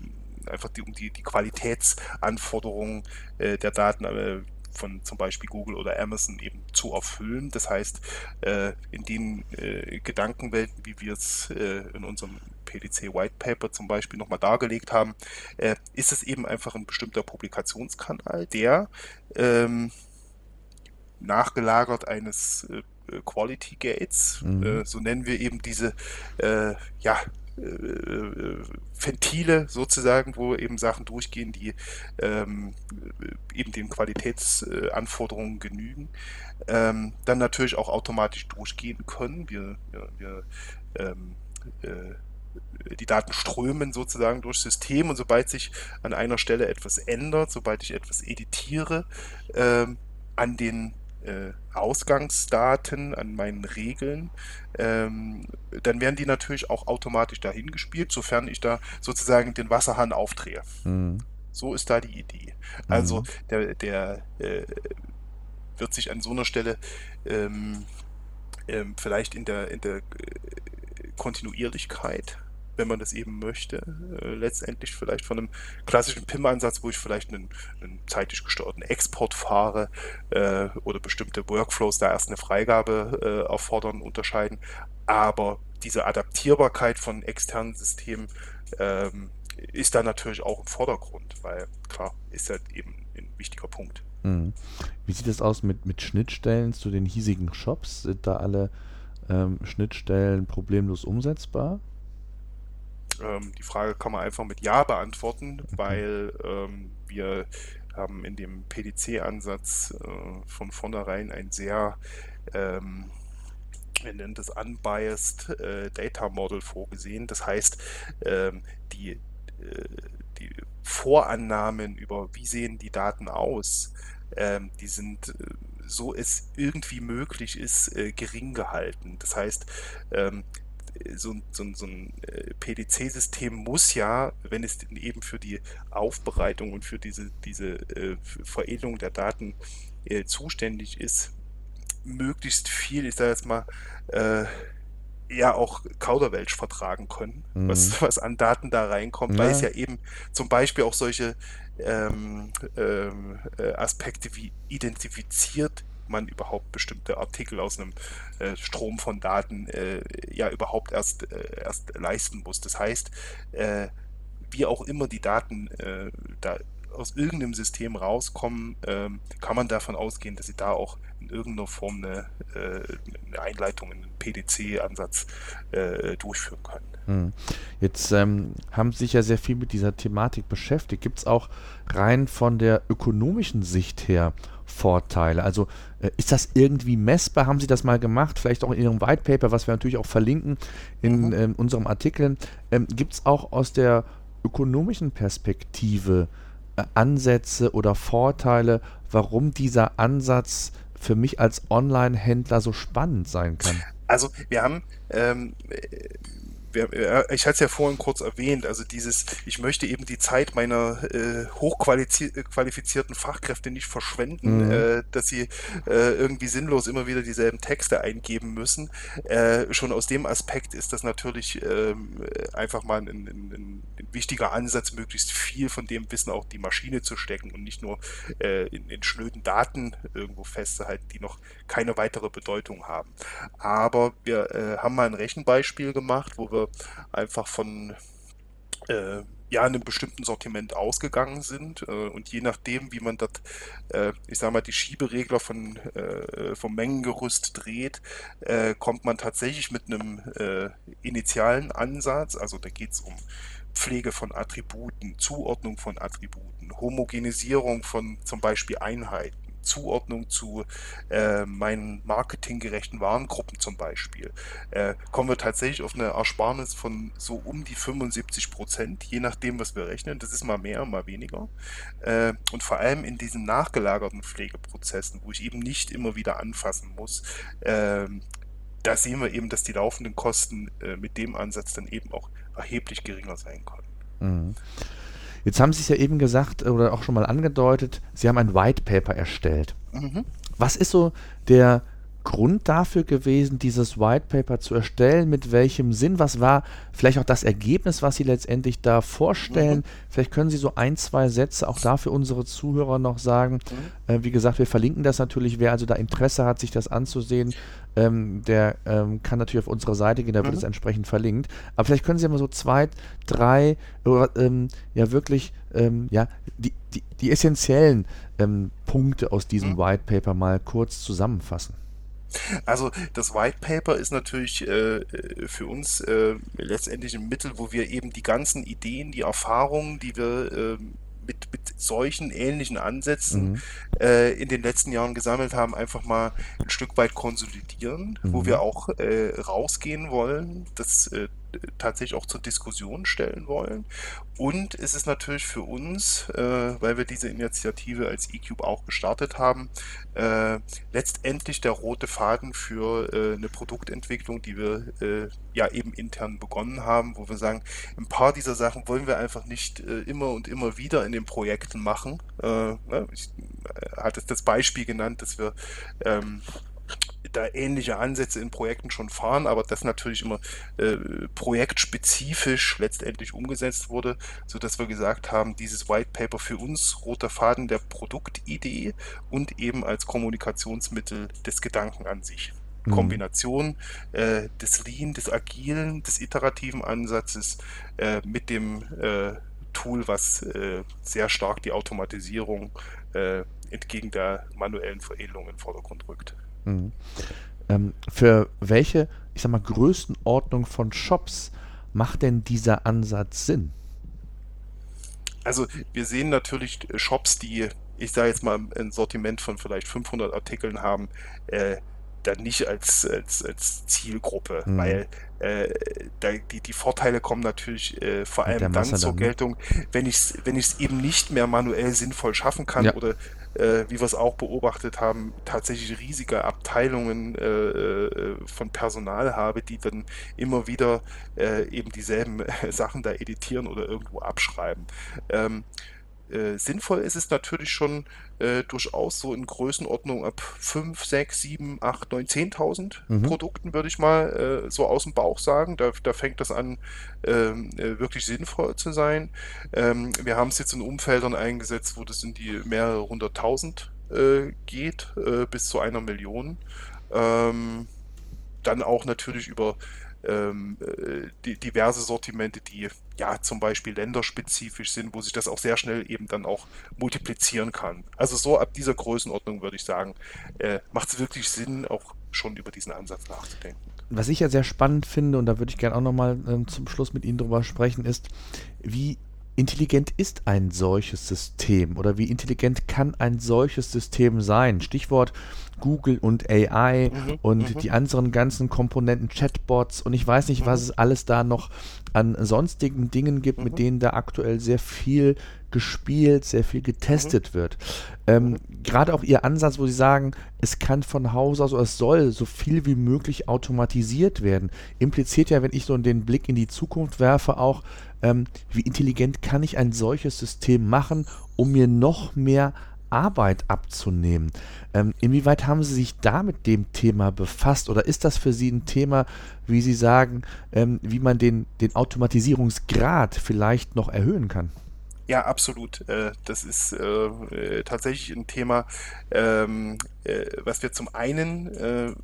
einfach die, um die, die Qualitätsanforderungen äh, der Daten äh, von zum Beispiel Google oder Amazon eben zu erfüllen. Das heißt, äh, in den äh, Gedankenwelten, wie wir es äh, in unserem PDC White Paper zum Beispiel nochmal dargelegt haben, äh, ist es eben einfach ein bestimmter Publikationskanal, der ähm, nachgelagert eines äh, Quality Gates, mhm. Äh, so nennen wir eben diese ja, Ventile sozusagen, wo eben Sachen durchgehen, die ähm, eben den Qualitätsanforderungen genügen, ähm, dann natürlich auch automatisch durchgehen können. Wir, wir, wir ähm, äh, die Daten strömen sozusagen durchs System und sobald sich an einer Stelle etwas ändert, sobald ich etwas editiere, ähm, an den äh, Ausgangsdaten, an meinen Regeln, ähm, dann werden die natürlich auch automatisch dahin gespielt, sofern ich da sozusagen den Wasserhahn aufdrehe. Mhm. So ist da die Idee. Also mhm. der, der äh, wird sich an so einer Stelle ähm, ähm, vielleicht in der, in der äh, Kontinuierlichkeit wenn man das eben möchte. Äh, letztendlich vielleicht von einem klassischen PIM-Ansatz, wo ich vielleicht einen, einen zeitlich gesteuerten Export fahre äh, oder bestimmte Workflows da erst eine Freigabe äh, erfordern, unterscheiden. Aber diese Adaptierbarkeit von externen Systemen ähm, ist da natürlich auch im Vordergrund, weil klar, ist halt eben in wichtiger Punkt. Mhm. Wie sieht es aus mit, mit Schnittstellen zu den hiesigen Shops? Sind da alle ähm, Schnittstellen problemlos umsetzbar? Ähm, die Frage kann man einfach mit Ja beantworten, mhm. weil ähm, wir haben in dem PDC-Ansatz äh, von vornherein ein sehr ähm, wir nennen das Unbiased äh, Data Model vorgesehen. Das heißt, ähm, die, äh, die Vorannahmen über wie sehen die Daten aus, ähm, die sind äh, so es irgendwie möglich ist, äh, gering gehalten. Das heißt, ähm, so, so, so ein äh, PDC-System muss ja, wenn es eben für die Aufbereitung und für diese, diese äh, Veredelung der Daten äh, zuständig ist, möglichst viel, ich sage jetzt mal, äh, ja auch Kauderwelsch vertragen können, mhm. was, was an Daten da reinkommt, ja. weil es ja eben zum Beispiel auch solche ähm, ähm, äh, Aspekte wie identifiziert man überhaupt bestimmte Artikel aus einem äh, Strom von Daten äh, ja überhaupt erst, äh, erst leisten muss. Das heißt, äh, wie auch immer die Daten äh, da aus irgendeinem System rauskommen, ähm, kann man davon ausgehen, dass sie da auch in irgendeiner Form eine, äh, eine Einleitung in den PDC-Ansatz durchführen können. Hm. Jetzt ähm, haben Sie sich ja sehr viel mit dieser Thematik beschäftigt. Gibt es auch rein von der ökonomischen Sicht her Vorteile? Also äh, ist das irgendwie messbar? Haben Sie das mal gemacht? Vielleicht auch in Ihrem White Paper, was wir natürlich auch verlinken in mhm. ähm, unserem Artikel. Ähm, Gibt es auch aus der ökonomischen Perspektive äh, Ansätze oder Vorteile, warum dieser Ansatz für mich als Online-Händler so spannend sein kann? Also wir haben ähm, ich hatte es ja vorhin kurz erwähnt, also dieses, ich möchte eben die Zeit meiner äh, hochqualifizierten Fachkräfte nicht verschwenden, mhm. äh, dass sie äh, irgendwie sinnlos immer wieder dieselben Texte eingeben müssen. Äh, schon aus dem Aspekt ist das natürlich ähm, einfach mal ein, ein, ein, wichtiger Ansatz, möglichst viel von dem Wissen auch die Maschine zu stecken und nicht nur äh, in, in schnöden Daten irgendwo festzuhalten, die noch keine weitere Bedeutung haben. Aber wir äh, haben mal ein Rechenbeispiel gemacht, wo wir einfach von äh, ja, einem bestimmten Sortiment ausgegangen sind. Äh, und je nachdem, wie man das, äh, ich sag mal, die Schieberegler von, äh, vom Mengengerüst dreht, äh, kommt man tatsächlich mit einem äh, initialen Ansatz, also da geht es um Pflege von Attributen, Zuordnung von Attributen, Homogenisierung von zum Beispiel Einheiten, Zuordnung zu äh, meinen marketinggerechten Warengruppen zum Beispiel, äh, kommen wir tatsächlich auf eine Ersparnis von so um die 75 Prozent, je nachdem, was wir rechnen. Das ist mal mehr, mal weniger. Äh, und vor allem in diesen nachgelagerten Pflegeprozessen, wo ich eben nicht immer wieder anfassen muss, ähm, da sehen wir eben, dass die laufenden Kosten äh, mit dem Ansatz dann eben auch erheblich geringer sein können. Mhm. Jetzt haben Sie es ja eben gesagt oder auch schon mal angedeutet, Sie haben ein White Paper erstellt. Mhm. Was ist so der Grund dafür gewesen, dieses White Paper zu erstellen? Mit welchem Sinn? Was war vielleicht auch das Ergebnis, was Sie letztendlich da vorstellen? Mhm. Vielleicht können Sie so ein, zwei Sätze auch da für unsere Zuhörer noch sagen. Mhm. Äh, wie gesagt, wir verlinken das natürlich. Wer also da Interesse hat, sich das anzusehen, ähm, der ähm, kann natürlich auf unsere Seite gehen, da wird mhm. es entsprechend verlinkt. Aber vielleicht können Sie mal so zwei, drei, oder, ähm, ja wirklich, ähm, ja, die, die, die essentiellen ähm, Punkte aus diesem mhm. White Paper mal kurz zusammenfassen. Also das White Paper ist natürlich äh, für uns äh, letztendlich ein Mittel, wo wir eben die ganzen Ideen, die Erfahrungen, die wir äh, mit, mit solchen ähnlichen Ansätzen mhm. äh, in den letzten Jahren gesammelt haben, einfach mal ein Stück weit konsolidieren, mhm. wo wir auch äh, rausgehen wollen, das äh, tatsächlich auch zur Diskussion stellen wollen. Und es ist natürlich für uns, äh, weil wir diese Initiative als eCube auch gestartet haben, äh, letztendlich der rote Faden für äh, eine Produktentwicklung, die wir äh, ja eben intern begonnen haben, wo wir sagen, ein paar dieser Sachen wollen wir einfach nicht äh, immer und immer wieder in den Projekten machen. Äh, ne? Ich hatte das Beispiel genannt, dass wir ähm, da ähnliche Ansätze in Projekten schon fahren, aber das natürlich immer äh, projektspezifisch letztendlich umgesetzt wurde, so dass wir gesagt haben, dieses White Paper für uns roter Faden der Produktidee und eben als Kommunikationsmittel des Gedanken an sich. Mhm. Kombination äh, des Lean, des agilen, des iterativen Ansatzes äh, mit dem äh, Tool, was äh, sehr stark die Automatisierung äh, entgegen der manuellen Veredelung in den Vordergrund rückt. Mhm. Ähm, für welche, ich sag mal, Größenordnung von Shops macht denn dieser Ansatz Sinn? Also wir sehen natürlich Shops, die, ich sage jetzt mal, ein Sortiment von vielleicht 500 Artikeln haben, äh, dann nicht als, als, als Zielgruppe, mhm. weil äh, da, die, die Vorteile kommen natürlich äh, vor allem dann zur ne? Geltung, wenn ich es wenn eben nicht mehr manuell sinnvoll schaffen kann ja. oder äh, wie wir es auch beobachtet haben, tatsächlich riesige Abteilungen äh, äh, von Personal habe, die dann immer wieder äh, eben dieselben *laughs* Sachen da editieren oder irgendwo abschreiben. Ähm, äh, sinnvoll ist es natürlich schon äh, durchaus so in Größenordnung ab 5, 6, 7, 8, 9, 10.000 mhm. Produkten, würde ich mal äh, so aus dem Bauch sagen. Da, da fängt das an, ähm, äh, wirklich sinnvoll zu sein. Ähm, wir haben es jetzt in Umfeldern eingesetzt, wo das in die mehrere hunderttausend äh, geht, bis zu einer Million. Ähm, dann auch natürlich über ähm, äh, diverse Sortimente, die ja zum Beispiel länderspezifisch sind, wo sich das auch sehr schnell eben dann auch multiplizieren kann. Also so ab dieser Größenordnung würde ich sagen, äh, macht es wirklich Sinn, auch schon über diesen Ansatz nachzudenken. Was ich ja sehr spannend finde, und da würde ich gerne auch nochmal äh, zum Schluss mit Ihnen drüber sprechen, ist, wie intelligent ist ein solches System oder wie intelligent kann ein solches System sein? Stichwort Google und AI mhm, und mhm. die anderen ganzen Komponenten, Chatbots und ich weiß nicht, was mhm. es alles da noch an sonstigen Dingen gibt, mit mhm. denen da aktuell sehr viel gespielt, sehr viel getestet mhm. wird. Ähm, Gerade auch Ihr Ansatz, wo Sie sagen, es kann von Haus aus oder es soll so viel wie möglich automatisiert werden, impliziert ja, wenn ich so den Blick in die Zukunft werfe, auch, ähm, wie intelligent kann ich ein solches System machen, um mir noch mehr Arbeit abzunehmen. Ähm, inwieweit haben Sie sich da mit dem Thema befasst oder ist das für Sie ein Thema, wie Sie sagen, ähm, wie man den, den Automatisierungsgrad vielleicht noch erhöhen kann? Ja, absolut. Äh, das ist äh, äh, tatsächlich ein Thema, ähm, was wir zum einen,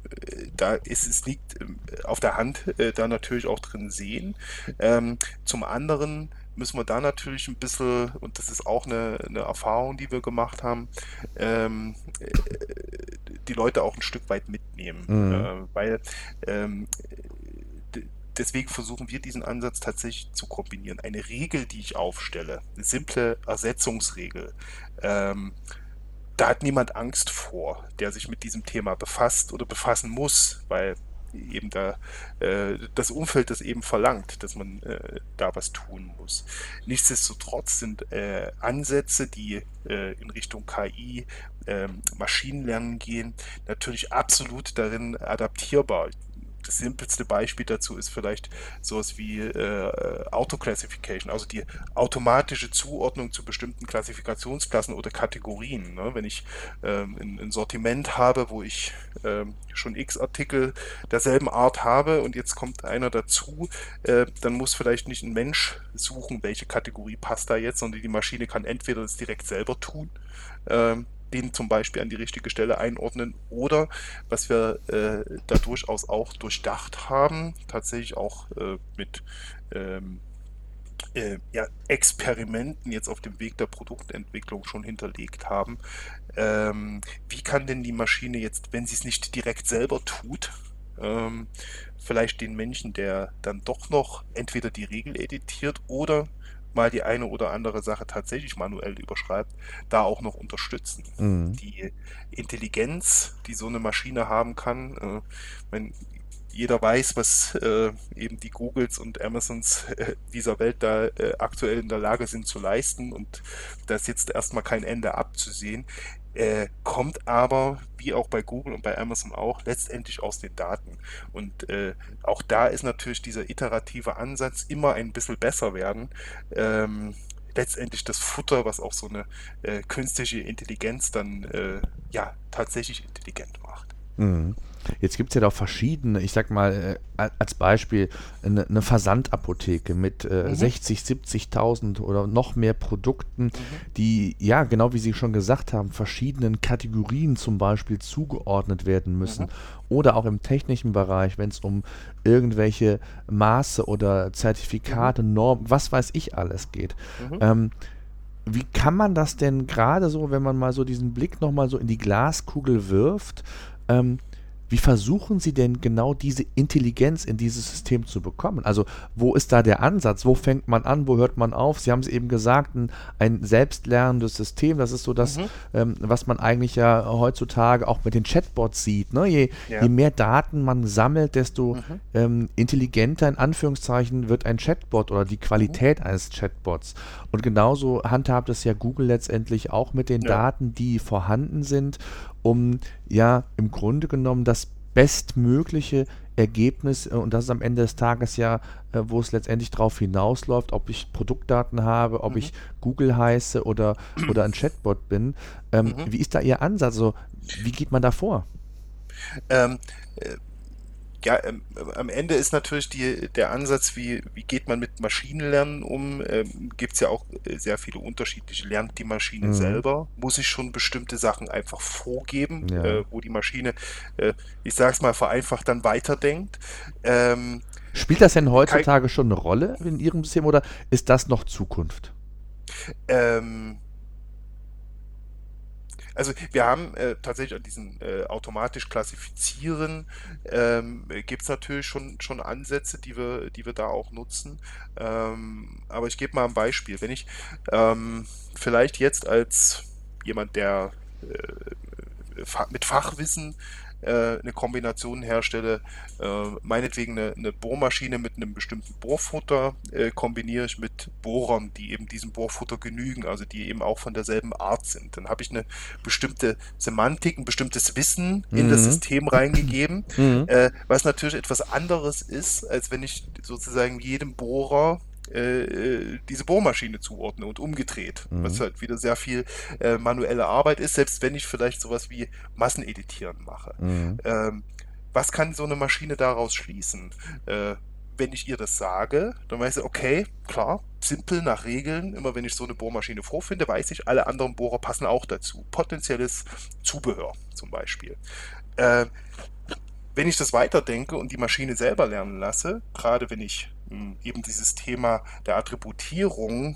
da ist es liegt auf der Hand, da natürlich auch drin sehen. Ähm, zum anderen müssen wir da natürlich ein bisschen, und das ist auch eine, eine Erfahrung, die wir gemacht haben, ähm, die Leute auch ein Stück weit mitnehmen. Mhm. Äh, weil ähm, deswegen versuchen wir diesen Ansatz tatsächlich zu kombinieren. Eine Regel, die ich aufstelle, eine simple Ersetzungsregel, ähm, da hat niemand Angst vor, der sich mit diesem Thema befasst oder befassen muss, weil eben da äh, das Umfeld das eben verlangt, dass man äh, da was tun muss. Nichtsdestotrotz sind äh, Ansätze, die äh, in Richtung KI, ähm, Maschinenlernen gehen, natürlich absolut darin adaptierbar das simpelste Beispiel dazu ist vielleicht sowas wie äh, Auto-Classification, also die automatische Zuordnung zu bestimmten Klassifikationsklassen oder Kategorien. Ne? Wenn ich ähm, ein, ein, Sortiment habe, wo ich ähm, schon x Artikel derselben Art habe und jetzt kommt einer dazu, äh, dann muss vielleicht nicht ein Mensch suchen, welche Kategorie passt da jetzt, sondern die Maschine kann entweder das direkt selber tun, ähm, den zum Beispiel an die richtige Stelle einordnen oder was wir äh, da durchaus auch durchdacht haben, tatsächlich auch äh, mit ähm, äh, ja, Experimenten jetzt auf dem Weg der Produktentwicklung schon hinterlegt haben. Ähm, wie kann denn die Maschine jetzt, wenn sie es nicht direkt selber tut, ähm, vielleicht den Menschen, der dann doch noch entweder die Regel editiert oder mal die eine oder andere Sache tatsächlich manuell überschreibt, da auch noch unterstützen. Mhm. Die Intelligenz, die so eine Maschine haben kann, äh, wenn jeder weiß, was äh, eben die Googles und Amazons äh, dieser Welt da äh, aktuell in der Lage sind zu leisten und da ist jetzt erstmal kein Ende abzusehen äh, kommt aber, wie auch bei Google und bei Amazon auch, letztendlich aus den Daten. Und äh, auch da ist natürlich dieser iterative Ansatz immer ein bisschen besser werden. Ähm, letztendlich das Futter, was auch so eine äh, künstliche Intelligenz dann äh, ja tatsächlich intelligent macht. Mhm. Jetzt gibt es ja doch verschiedene, ich sag mal, äh, als Beispiel eine, eine Versandapotheke mit äh, mhm. 60, 70.000 oder noch mehr Produkten, mhm. die, ja, genau wie Sie schon gesagt haben, verschiedenen Kategorien zum Beispiel zugeordnet werden müssen. Mhm. Oder auch im technischen Bereich, wenn es um irgendwelche Maße oder Zertifikate, mhm. Normen, was weiß ich alles geht. Mhm. Ähm, wie kann man das denn gerade so, wenn man mal so diesen Blick nochmal so in die Glaskugel wirft, ähm, wie versuchen Sie denn genau diese Intelligenz in dieses System zu bekommen? Also wo ist da der Ansatz? Wo fängt man an? Wo hört man auf? Sie haben es eben gesagt, ein, ein selbstlernendes System. Das ist so das, mhm. ähm, was man eigentlich ja heutzutage auch mit den Chatbots sieht. Ne? Je, ja. je, mehr Daten man sammelt, desto mhm. ähm, intelligenter in Anführungszeichen wird ein Chatbot oder die Qualität mhm. eines Chatbots. Und genauso handhabt es ja Google letztendlich auch mit den ja. Daten, die vorhanden sind um ja im Grunde genommen das bestmögliche Ergebnis, äh, und das ist am Ende des Tages ja, äh, wo es letztendlich darauf hinausläuft, ob ich Produktdaten habe, ob mhm. ich Google heiße oder, oder ein Chatbot bin. Ähm, mhm. Wie ist da Ihr Ansatz? Also, wie geht man da vor? Ähm, äh, ja, ähm, am Ende ist natürlich die, der Ansatz, wie, wie geht man mit Maschinenlernen um, ähm, gibt es ja auch äh, sehr viele unterschiedliche. Lernt die Maschine mhm. selber? Muss ich schon bestimmte Sachen einfach vorgeben, ja. äh, wo die Maschine, äh, ich sag's mal vereinfacht, dann weiterdenkt? Ähm, Spielt das denn heutzutage schon eine Rolle in Ihrem System oder ist das noch Zukunft? Ähm, also wir haben äh, tatsächlich an diesem äh, automatisch klassifizieren ähm, gibt es natürlich schon, schon Ansätze, die wir, die wir da auch nutzen. Ähm, aber ich gebe mal ein Beispiel. Wenn ich ähm, vielleicht jetzt als jemand, der äh, mit Fachwissen äh, eine Kombination herstelle, äh, meinetwegen eine, eine, Bohrmaschine mit einem bestimmten Bohrfutter äh, kombiniere ich mit Bohrern, die eben diesem Bohrfutter genügen, also die eben auch von derselben Art sind. Dann habe ich eine bestimmte Semantik, ein bestimmtes Wissen in das mhm. System reingegeben, mhm. äh, was natürlich etwas anderes ist, als wenn ich sozusagen jedem Bohrer äh, äh, diese Bohrmaschine zuordne und umgedreht, mhm. was halt wieder sehr viel äh, manuelle Arbeit ist, selbst wenn ich vielleicht sowas wie Masseneditieren mache. Mhm. Ähm, was kann so eine Maschine daraus schließen? Äh, wenn ich ihr das sage, dann weiß sie, okay, klar, simpel nach Regeln. Immer wenn ich so eine Bohrmaschine vorfinde, weiß ich, alle anderen Bohrer passen auch dazu. Potenzielles Zubehör zum Beispiel. Äh, wenn ich das weiterdenke und die Maschine selber lernen lasse, gerade wenn ich eben dieses Thema der Attributierung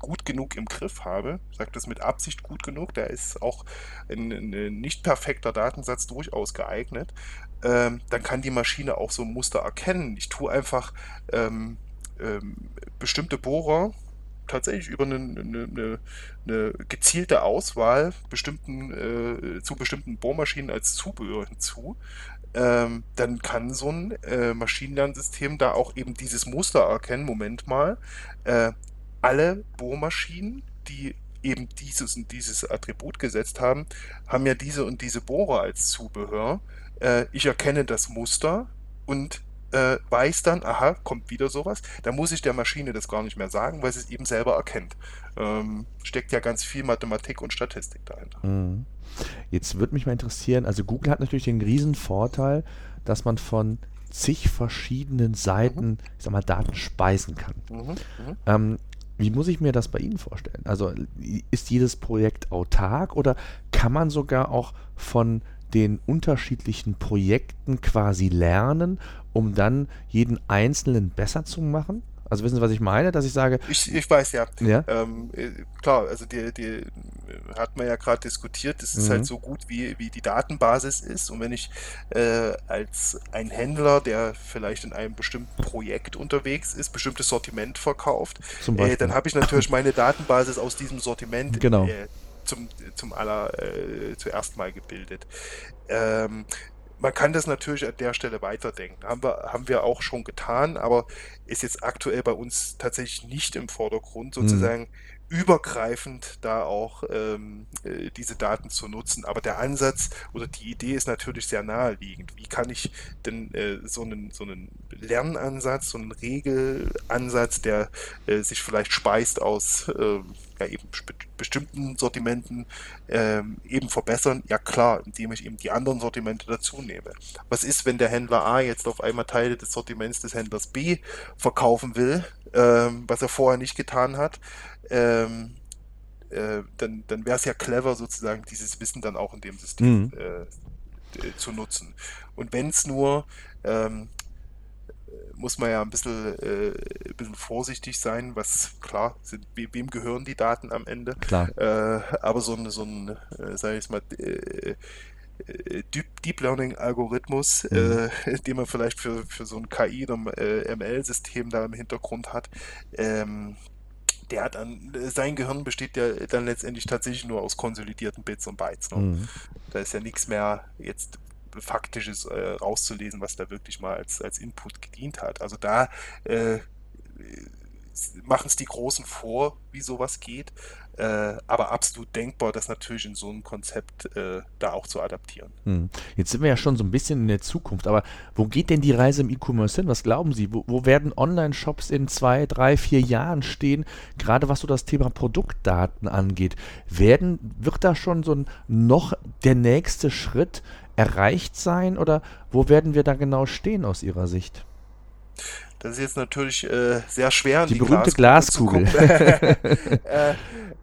gut genug im Griff habe, ich sage das mit Absicht gut genug, da ist auch ein, ein nicht perfekter Datensatz durchaus geeignet, ähm, dann kann die Maschine auch so ein Muster erkennen. Ich tue einfach ähm, ähm, bestimmte Bohrer tatsächlich über eine, eine, eine gezielte Auswahl bestimmten, äh, zu bestimmten Bohrmaschinen als Zubehör hinzu ähm, dann kann so ein äh, Maschinenlernsystem da auch eben dieses Muster erkennen. Moment mal, äh, alle Bohrmaschinen, die eben dieses und dieses Attribut gesetzt haben, haben ja diese und diese Bohrer als Zubehör. Äh, ich erkenne das Muster und äh, weiß dann, aha, kommt wieder sowas, dann muss ich der Maschine das gar nicht mehr sagen, weil sie es eben selber erkennt. Ähm, steckt ja ganz viel Mathematik und Statistik dahinter. Mhm. Jetzt würde mich mal interessieren, also Google hat natürlich den riesen Vorteil, dass man von zig verschiedenen Seiten, mhm. ich sag mal, Daten speisen kann. Mhm. Mhm. Ähm, wie muss ich mir das bei Ihnen vorstellen? Also ist jedes Projekt autark oder kann man sogar auch von den unterschiedlichen Projekten quasi lernen, um dann jeden einzelnen besser zu machen? Also wissen Sie, was ich meine? Dass ich sage. Ich, ich weiß ja. ja? Ähm, äh, klar, also die, die hat man ja gerade diskutiert, das ist halt mhm. halt so gut, wie, wie die Datenbasis ist. Und wenn ich äh, als ein Händler, der vielleicht in einem bestimmten Projekt unterwegs ist, bestimmtes Sortiment verkauft, äh, dann habe ich natürlich *laughs* meine Datenbasis aus diesem Sortiment genau. äh, zum, zum aller äh, zuerst mal gebildet. Ähm, man kann das natürlich an der Stelle weiterdenken. Haben wir, haben wir auch schon getan, aber ist jetzt aktuell bei uns tatsächlich nicht im Vordergrund, sozusagen, mhm. Übergreifend da auch ähm, äh, diese Daten zu nutzen. Aber der Ansatz oder die Idee ist natürlich sehr naheliegend. Wie kann ich denn äh, so, einen, so einen Lernansatz, so einen Regelansatz, der äh, sich vielleicht speist aus äh, ja, eben bestimmten Sortimenten ähm, eben verbessern? Ja klar, indem ich eben die anderen Sortimente dazu nehme. Was ist, wenn der Händler A jetzt auf einmal Teile des Sortiments des Händlers B verkaufen will, ähm, was er vorher nicht getan hat? Ähm, äh, dann, dann wäre es ja clever, sozusagen dieses Wissen dann auch in dem System mhm. äh, zu nutzen. Und wenn es nur ähm, muss man ja ein bisschen, äh, ein bisschen vorsichtig sein, was klar, sind, wem gehören die Daten am Ende? Klar. Äh, aber so ein, so ein äh, sag ich mal, äh, äh, Deep Learning Algorithmus, mhm. äh, *laughs* den man vielleicht für, für so ein KI oder äh, ML-System da im Hintergrund hat, ähm, der hat dann, sein Gehirn besteht ja dann letztendlich tatsächlich nur aus konsolidierten Bits und Bytes. Ne? Mhm. Da ist ja nichts mehr jetzt Faktisches äh, rauszulesen, was da wirklich mal als, als Input gedient hat. Also da äh, machen es die Großen vor, wie sowas geht, äh, aber absolut denkbar, das natürlich in so einem Konzept äh, da auch zu adaptieren. Hm. Jetzt sind wir ja schon so ein bisschen in der Zukunft, aber wo geht denn die Reise im E-Commerce hin? Was glauben Sie? Wo, wo werden Online-Shops in zwei, drei, vier Jahren stehen? Gerade was so das Thema Produktdaten angeht. Werden, wird da schon so ein noch der nächste Schritt erreicht sein oder wo werden wir da genau stehen aus Ihrer Sicht? Das ist jetzt natürlich äh, sehr schwer. Die, die berühmte Glaskugel. Glaskugel. *laughs* äh,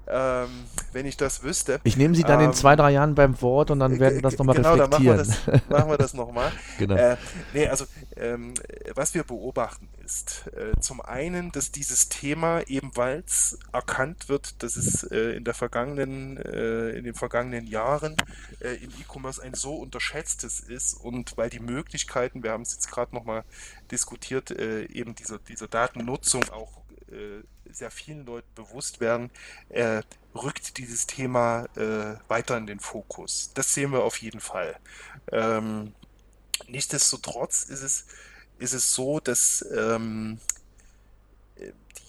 ähm, wenn ich das wüsste. Ich nehme Sie dann ähm, in zwei, drei Jahren beim Wort und dann werden wir das nochmal genau, reflektieren. Genau, dann machen wir das, nochmal. *laughs* genau. Äh, nee, also ähm, was wir beobachten ist äh, zum einen, dass dieses Thema ebenfalls erkannt wird, dass es äh, in der vergangenen, äh, in den vergangenen Jahren im E-Commerce ein so unterschätztes ist und weil die Möglichkeiten, wir haben es jetzt gerade nochmal diskutiert, eben dieser, dieser Datennutzung auch sehr vielen Leuten bewusst werden, rückt dieses Thema weiter in den Fokus. Das sehen wir auf jeden Fall. Ähm, nichtsdestotrotz ist es, ist es so, dass ähm,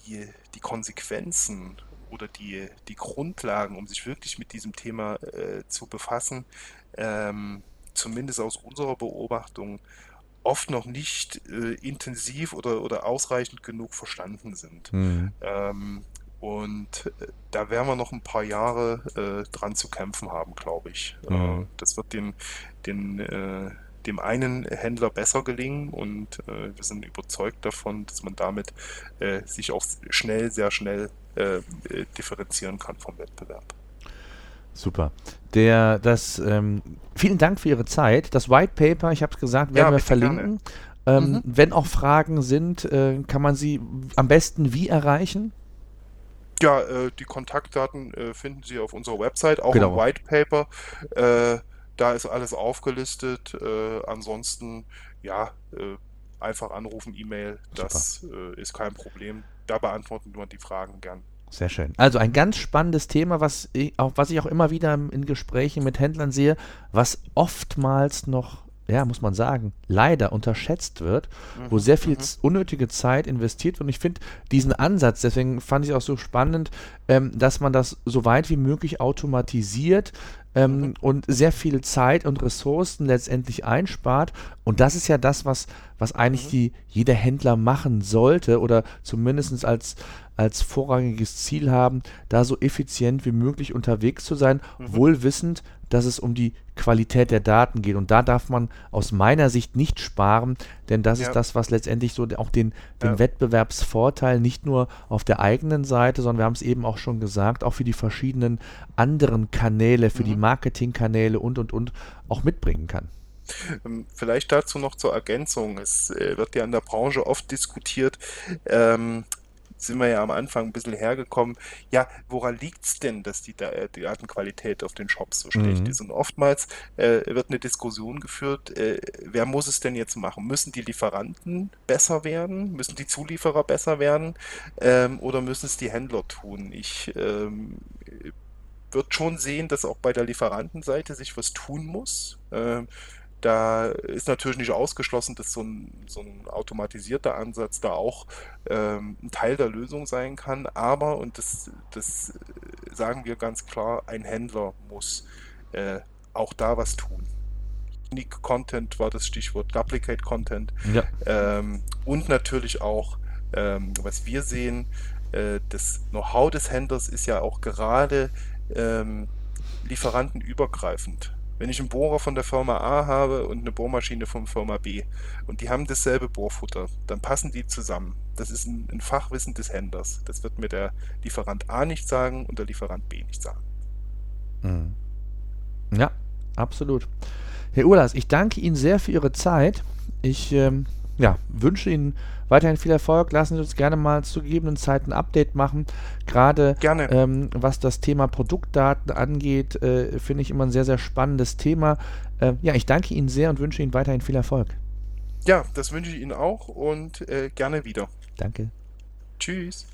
die, die Konsequenzen oder die, die Grundlagen, um sich wirklich mit diesem Thema äh, zu befassen, ähm, zumindest aus unserer Beobachtung, oft noch nicht äh, intensiv oder, oder ausreichend genug verstanden sind. Mhm. Ähm, und äh, da werden wir noch ein paar Jahre äh, dran zu kämpfen haben, glaube ich. Äh, mhm. das wird den, den, äh, dem einen Händler besser gelingen und äh, wir sind überzeugt davon, dass man damit sich auch schnell, sehr schnell differenzieren kann vom Wettbewerb. Super. Der, das, ähm, vielen Dank für Ihre Zeit. Das White Paper, ich habe es gesagt, werden ja, wir verlinken. Ähm, mhm. Wenn auch Fragen sind, äh, kann man sie am besten wie erreichen? Ja, äh, die Kontaktdaten äh, finden Sie auf unserer Website, auch genau. im White Paper. Äh, da ist alles aufgelistet. Äh, ansonsten, ja, äh, einfach anrufen, E-Mail, das ist kein Problem. Da beantworten wir die Fragen gern. Sehr schön. Also ein ganz spannendes Thema, was ich auch, was ich auch immer wieder in Gesprächen mit Händlern sehe, was oftmals noch, ja, muss man sagen, leider unterschätzt wird, mhm. wo sehr viel mhm. unnötige Zeit investiert wird. Und ich finde diesen Ansatz, deswegen fand ich auch so spannend, ähm, dass man das so weit wie möglich automatisiert, ähm, mhm. und sehr viel Zeit und Ressourcen letztendlich einspart. Und das ist ja das, was, was eigentlich mhm. die, jeder Händler machen sollte oder zumindest als, als vorrangiges Ziel haben, da so effizient wie möglich unterwegs zu sein, mhm. wohl wissend, dass es um die Qualität der Daten geht. Und da darf man aus meiner Sicht nicht sparen, denn das ja. ist das, was letztendlich so auch den, den ja. Wettbewerbsvorteil nicht nur auf der eigenen Seite, sondern wir haben es eben auch schon gesagt, auch für die verschiedenen anderen Kanäle, für mhm. die Marketingkanäle und und und auch mitbringen kann. Ähm, vielleicht dazu noch zur Ergänzung. Es äh, wird ja in der Branche oft diskutiert, ähm, sind wir ja am Anfang ein bisschen hergekommen. Ja, woran liegt es denn, dass die, äh, die Datenqualität auf den Shops so schlecht mhm. ist? Und oftmals äh, wird eine Diskussion geführt, äh, wer muss es denn jetzt machen? Müssen die Lieferanten besser werden? Müssen die Zulieferer besser werden? Ähm, oder müssen es die Händler tun? Ich ähm, würde schon sehen, dass auch bei der Lieferantenseite sich was tun muss. Ähm, Da ist natürlich nicht ausgeschlossen, dass so ein, so ein automatisierter Ansatz da auch ähm, ein Teil der Lösung sein kann. Aber, und das, das sagen wir ganz klar, ein Händler muss äh, auch da was tun. Unique Content war das Stichwort, Duplicate Content. Ja. Ähm, und natürlich auch, ähm, was wir sehen, äh, das Know-how des Händlers ist ja auch gerade ähm, lieferantenübergreifend. Wenn ich einen Bohrer von der Firma A habe und eine Bohrmaschine von Firma B und die haben dasselbe Bohrfutter, dann passen die zusammen. Das ist ein, ein Fachwissen des Händlers. Das wird mir der Lieferant A nicht sagen und der Lieferant B nicht sagen. Mhm. Ja, absolut. Herr Urlas, ich danke Ihnen sehr für Ihre Zeit. Ich ähm, ja, wünsche Ihnen weiterhin viel Erfolg. Lassen Sie uns gerne mal zu gegebenen Zeiten ein Update machen. Gerade ähm, was das Thema Produktdaten angeht, äh, finde ich immer ein sehr, sehr spannendes Thema. Äh, ja, ich danke Ihnen sehr und wünsche Ihnen weiterhin viel Erfolg. Ja, das wünsche ich Ihnen auch und äh, gerne wieder. Danke. Tschüss.